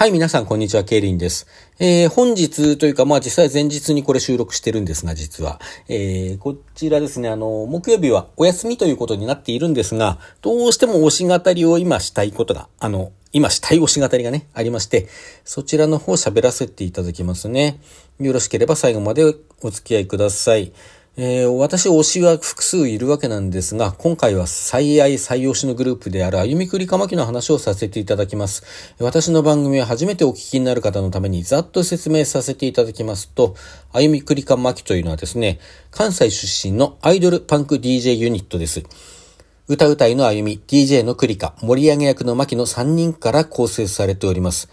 はい、皆さん、こんにちは、ケイリンです。えー、本日というか、まあ実際前日にこれ収録してるんですが、実は。えー、こちらですね、あの、木曜日はお休みということになっているんですが、どうしても推し語りを今したいことが、あの、今したい推し語りがね、ありまして、そちらの方喋らせていただきますね。よろしければ最後までお付き合いください。えー、私推しは複数いるわけなんですが、今回は最愛最推しのグループである歩みくりかまきの話をさせていただきます。私の番組は初めてお聞きになる方のためにざっと説明させていただきますと、歩みくりかまきというのはですね、関西出身のアイドルパンク DJ ユニットです。歌うたいの歩み、DJ のクリカ、盛り上げ役の牧の3人から構成されております。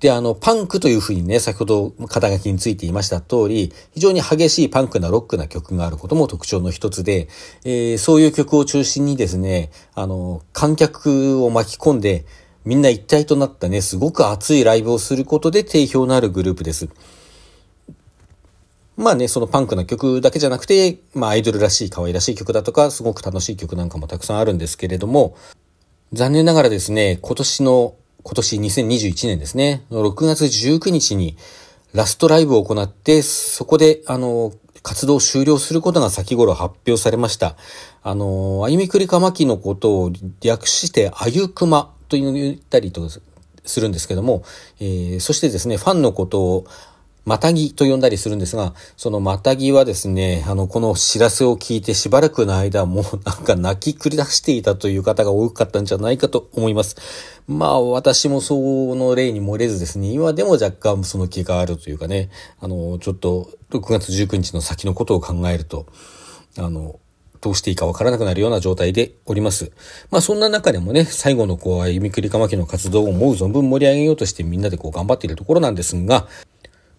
で、あの、パンクというふうにね、先ほど肩書きについていました通り、非常に激しいパンクなロックな曲があることも特徴の一つで、えー、そういう曲を中心にですね、あの、観客を巻き込んで、みんな一体となったね、すごく熱いライブをすることで定評のあるグループです。まあね、そのパンクな曲だけじゃなくて、まあアイドルらしい可愛らしい曲だとか、すごく楽しい曲なんかもたくさんあるんですけれども、残念ながらですね、今年の今年2021年ですね、6月19日にラストライブを行って、そこで、あの、活動を終了することが先頃発表されました。あの、あゆみくりかまきのことを略して、あゆくまと言ったりとするんですけども、えー、そしてですね、ファンのことを、またぎと呼んだりするんですが、そのまたぎはですね、あの、この知らせを聞いてしばらくの間、もうなんか泣き繰り出していたという方が多かったんじゃないかと思います。まあ、私もその例に漏れずですね、今でも若干その気があるというかね、あの、ちょっと6月19日の先のことを考えると、あの、どうしていいかわからなくなるような状態でおります。まあそんな中でもね、最後のこう、歩みくりかまきの活動を思う存分盛り上げようとしてみんなでこう頑張っているところなんですが、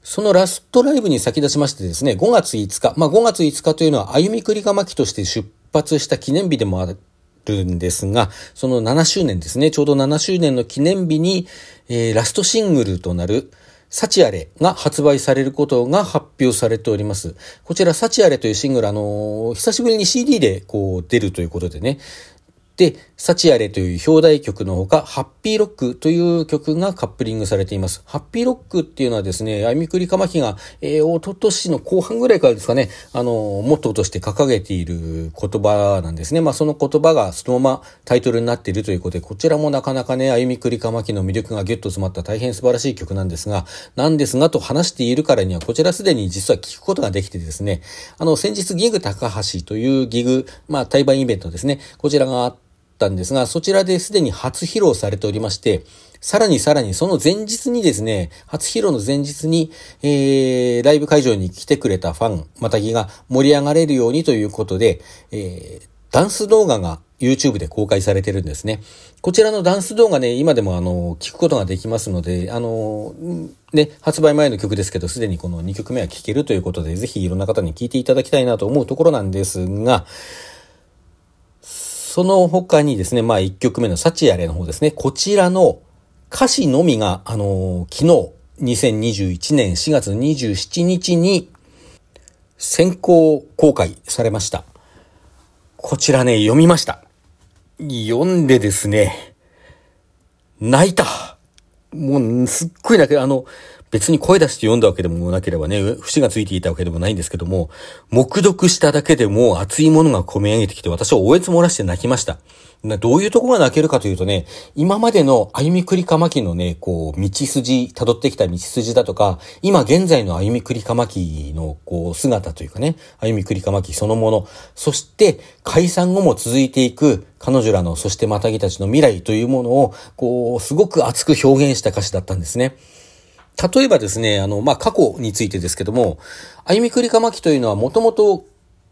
そのラストライブに先立ちましてですね、5月5日、まあ5月5日というのは歩みくりがまきとして出発した記念日でもあるんですが、その7周年ですね、ちょうど7周年の記念日に、えー、ラストシングルとなる、サチアレが発売されることが発表されております。こちら、サチアレというシングル、あのー、久しぶりに CD でこう出るということでね、で、サチアレという表題曲のほか、ハッピーロックという曲がカップリングされています。ハッピーロックっていうのはですね、あみくりかまきが、えー、おととしの後半ぐらいからですかね、あの、モットーとして掲げている言葉なんですね。まあ、その言葉がそのままタイトルになっているということで、こちらもなかなかね、あゆみくりかまきの魅力がギュッと詰まった大変素晴らしい曲なんですが、なんですがと話しているからには、こちらすでに実は聞くことができてですね、あの、先日ギグ高橋というギグ、まあ、対バンイベントですね、こちらがあって、ったんですが、そちらですでに初披露されておりまして、さらにさらにその前日にですね、初披露の前日に、えー、ライブ会場に来てくれたファン、またぎが盛り上がれるようにということで、えー、ダンス動画が YouTube で公開されてるんですね。こちらのダンス動画ね、今でもあの、聞くことができますので、あの、ね、発売前の曲ですけど、すでにこの2曲目は聴けるということで、ぜひいろんな方に聴いていただきたいなと思うところなんですが、その他にですね、まあ1曲目のサチアレの方ですね、こちらの歌詞のみが、あのー、昨日、2021年4月27日に先行公開されました。こちらね、読みました。読んでですね、泣いた。もう、すっごい泣け、あの、別に声出して読んだわけでもなければね、節がついていたわけでもないんですけども、目読しただけでも熱いものが込み上げてきて、私はおえつ漏らして泣きました。どういうところが泣けるかというとね、今までの歩みくりかまきのね、こう、道筋、辿ってきた道筋だとか、今現在の歩みくりかまきの、こう、姿というかね、歩みくりかまきそのもの、そして、解散後も続いていく彼女らの、そしてまたぎたちの未来というものを、こう、すごく熱く表現した歌詞だったんですね。例えばですね、あの、まあ、過去についてですけども、あゆみくりかまきというのはもともと、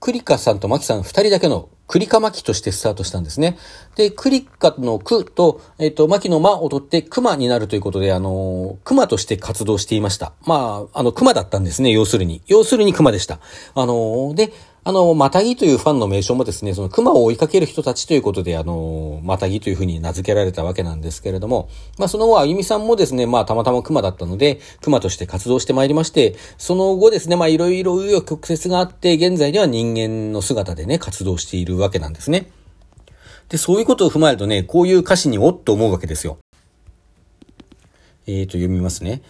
クリカさんとマキさん二人だけのクリカマキとしてスタートしたんですね。で、クリカのクと、えっ、ー、と、マキのマを取ってクマになるということで、あの、クマとして活動していました。まあ、あの、クマだったんですね、要するに。要するにクマでした。あの、で、あの、またぎというファンの名称もですね、その熊を追いかける人たちということで、あの、またぎというふうに名付けられたわけなんですけれども、まあその後、あゆみさんもですね、まあたまたま熊だったので、熊として活動してまいりまして、その後ですね、まあいろいろ紆余曲折があって、現在では人間の姿でね、活動しているわけなんですね。で、そういうことを踏まえるとね、こういう歌詞におっと思うわけですよ。えー、と読みますね。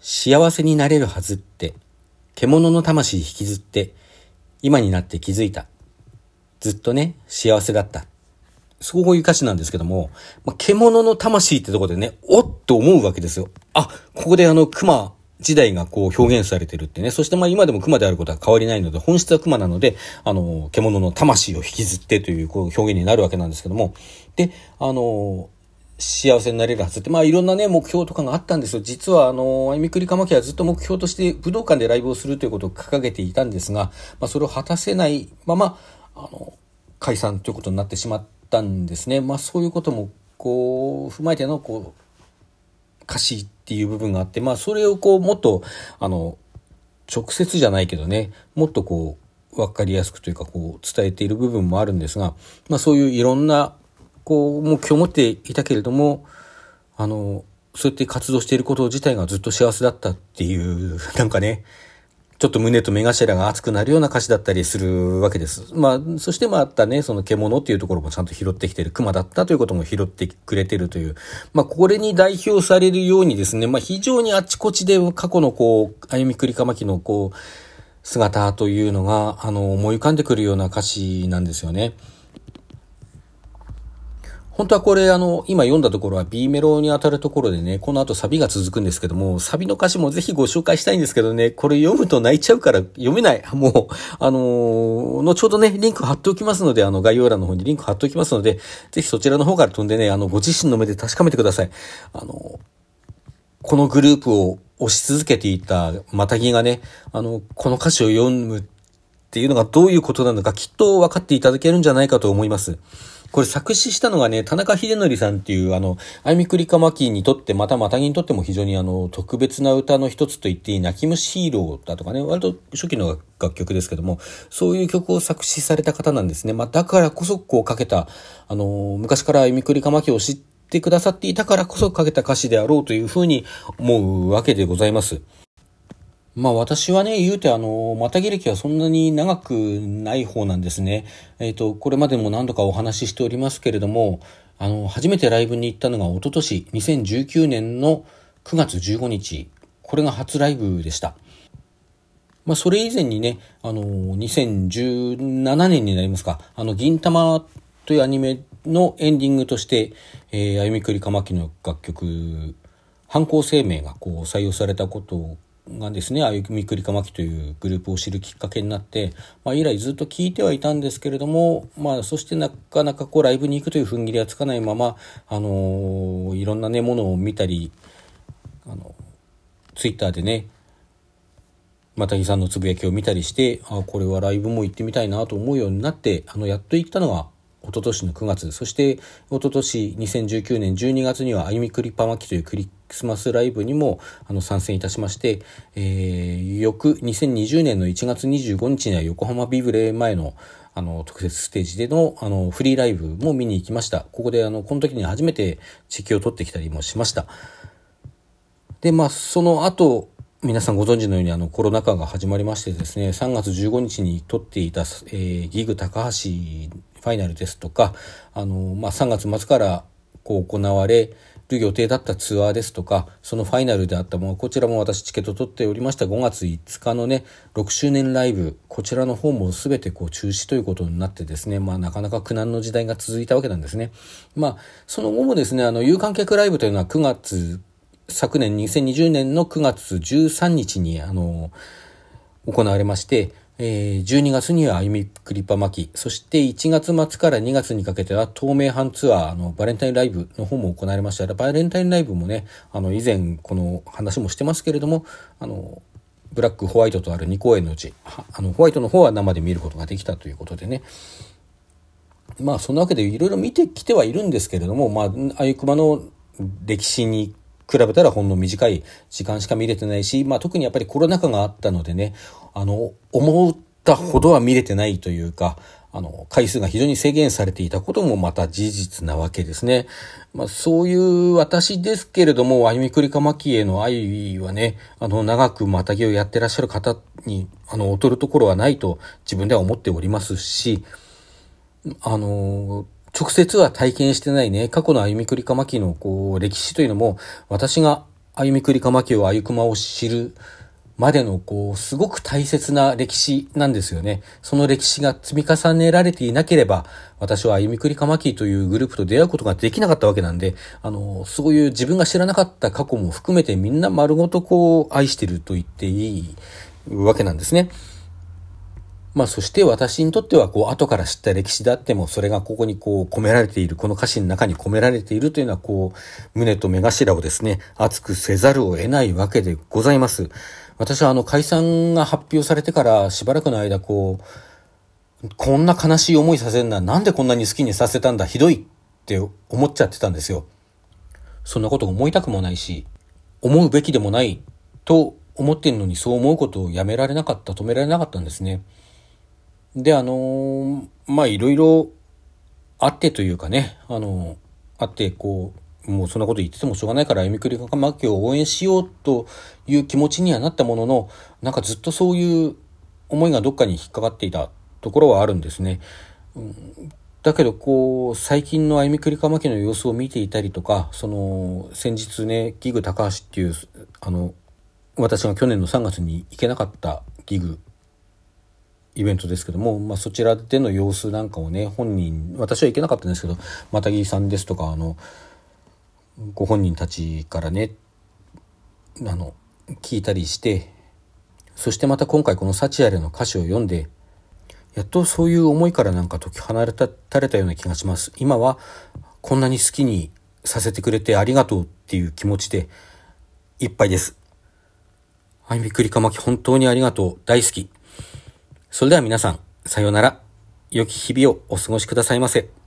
幸せになれるはずって、獣の魂引きずって、今になって気づいた。ずっとね、幸せだった。そういう歌詞なんですけども、まあ、獣の魂ってとこでね、おっと思うわけですよ。あ、ここであの、熊時代がこう表現されてるってね。そしてまあ今でも熊であることは変わりないので、本質は熊なので、あの、獣の魂を引きずってというこう表現になるわけなんですけども。で、あの、幸せになれるはずって、まあいろんなね、目標とかがあったんですよ。実はあの、あゆみくりかまきはずっと目標として武道館でライブをするということを掲げていたんですが、まあそれを果たせないまま、あの、解散ということになってしまったんですね。まあそういうことも、こう、踏まえての、こう、歌詞っていう部分があって、まあそれをこうもっと、あの、直接じゃないけどね、もっとこう、わかりやすくというかこう伝えている部分もあるんですが、まあそういういろんなこう目標を持っていたけれども、あの、そうやって活動していること自体がずっと幸せだったっていう、なんかね、ちょっと胸と目頭が熱くなるような歌詞だったりするわけです。まあ、そしてまたね、その獣っていうところもちゃんと拾ってきてる、熊だったということも拾ってくれてるという、まあ、これに代表されるようにですね、まあ、非常にあちこちで過去のこう、歩みくりかまきのこう、姿というのが、あの、思い浮かんでくるような歌詞なんですよね。本当はこれあの、今読んだところは B メロに当たるところでね、この後サビが続くんですけども、サビの歌詞もぜひご紹介したいんですけどね、これ読むと泣いちゃうから読めない。もう、あのー、後ほどね、リンク貼っておきますので、あの、概要欄の方にリンク貼っておきますので、ぜひそちらの方から飛んでね、あの、ご自身の目で確かめてください。あの、このグループを押し続けていたまたぎがね、あの、この歌詞を読むっていうのがどういうことなのかきっと分かっていただけるんじゃないかと思います。これ作詞したのがね、田中秀則さんっていう、あの、あいみくりかまきにとって、またまたぎにとっても非常にあの、特別な歌の一つと言っていい、泣き虫ヒーローだとかね、割と初期の楽曲ですけども、そういう曲を作詞された方なんですね。まあ、だからこそこうかけた、あの、昔からあいみくりかまきを知ってくださっていたからこそかけた歌詞であろうというふうに思うわけでございます。まあ私はね、言うてあの、またぎ歴はそんなに長くない方なんですね。えっ、ー、と、これまでも何度かお話ししておりますけれども、あの、初めてライブに行ったのが一昨年、2019年の9月15日。これが初ライブでした。まあそれ以前にね、あの、2017年になりますか、あの、銀玉というアニメのエンディングとして、えー、あゆみくりかまきの楽曲、犯行声明がこう採用されたことをがですね、あゆみくりかまきというグループを知るきっかけになって、まあ、以来ずっと聞いてはいたんですけれども、まあ、そしてなかなかこうライブに行くという踏ん切りはつかないまま、あの、いろんなね、ものを見たり、あの、ツイッターでね、またぎさんのつぶやきを見たりして、あこれはライブも行ってみたいなと思うようになって、あの、やっと行ったのが、一昨年の9月、そして一昨年2019年12月にはあゆみくりぱまきというクリクスマスライブにもあの参戦いたしまして、えー、翌2020年の1月25日には横浜ビブレ前のあの特設ステージでのあのフリーライブも見に行きました。ここであのこの時に初めて地球を取ってきたりもしました。で、まあその後、皆さんご存知のようにあのコロナ禍が始まりましてですね、3月15日に撮っていた、えー、ギグ高橋ファイナルですとか、あの、まあ、3月末からこう行われる予定だったツアーですとか、そのファイナルであったもの、こちらも私チケット取っておりました5月5日のね、6周年ライブ、こちらの方も全てこう中止ということになってですね、まあなかなか苦難の時代が続いたわけなんですね。まあ、その後もですね、あの、有観客ライブというのは9月、昨年2020年の9月13日に、あの、行われまして、え、12月には歩みクリパ巻き、そして1月末から2月にかけては透明版ツアーのバレンタインライブの方も行われました。バレンタインライブもね、あの以前この話もしてますけれども、あの、ブラック、ホワイトとある2公演のうち、あの、ホワイトの方は生で見ることができたということでね。まあ、そんなわけでいろいろ見てきてはいるんですけれども、まあ、あゆくまの歴史に比べたらほんの短い時間しか見れてないし、まあ特にやっぱりコロナ禍があったのでね、あの、思ったほどは見れてないというか、あの、回数が非常に制限されていたこともまた事実なわけですね。まあそういう私ですけれども、あゆみくりかまきへの愛はね、あの、長くまたぎをやってらっしゃる方に、あの、劣るところはないと自分では思っておりますし、あの、直接は体験してないね、過去の歩みくりかまきのこう歴史というのも、私が歩みくりかまきを歩くまを知るまでのこう、すごく大切な歴史なんですよね。その歴史が積み重ねられていなければ、私は歩みくりかまきというグループと出会うことができなかったわけなんで、あの、そういう自分が知らなかった過去も含めてみんな丸ごとこう、愛してると言っていいわけなんですね。まあそして私にとってはこう後から知った歴史であってもそれがここにこう込められている、この歌詞の中に込められているというのはこう胸と目頭をですね、熱くせざるを得ないわけでございます。私はあの解散が発表されてからしばらくの間こう、こんな悲しい思いさせんな、なんでこんなに好きにさせたんだ、ひどいって思っちゃってたんですよ。そんなこと思いたくもないし、思うべきでもないと思ってんのにそう思うことをやめられなかった、止められなかったんですね。で、あのー、まあ、いろいろあってというかね、あのー、あって、こう、もうそんなこと言っててもしょうがないから、歩みくりかまきを応援しようという気持ちにはなったものの、なんかずっとそういう思いがどっかに引っかかっていたところはあるんですね。だけど、こう、最近の歩みくりかまきの様子を見ていたりとか、その、先日ね、ギグ高橋っていう、あの、私が去年の3月に行けなかったギグイベントですけども、まあ、そちらでの様子なんかをね、本人、私は行けなかったんですけど、またぎさんですとか、あの、ご本人たちからね、あの、聞いたりして、そしてまた今回このサチアレの歌詞を読んで、やっとそういう思いからなんか解き放たれたような気がします。今はこんなに好きにさせてくれてありがとうっていう気持ちでいっぱいです。はい、びっくりかまき本当にありがとう。大好き。それでは皆さん、さようなら。良き日々をお過ごしくださいませ。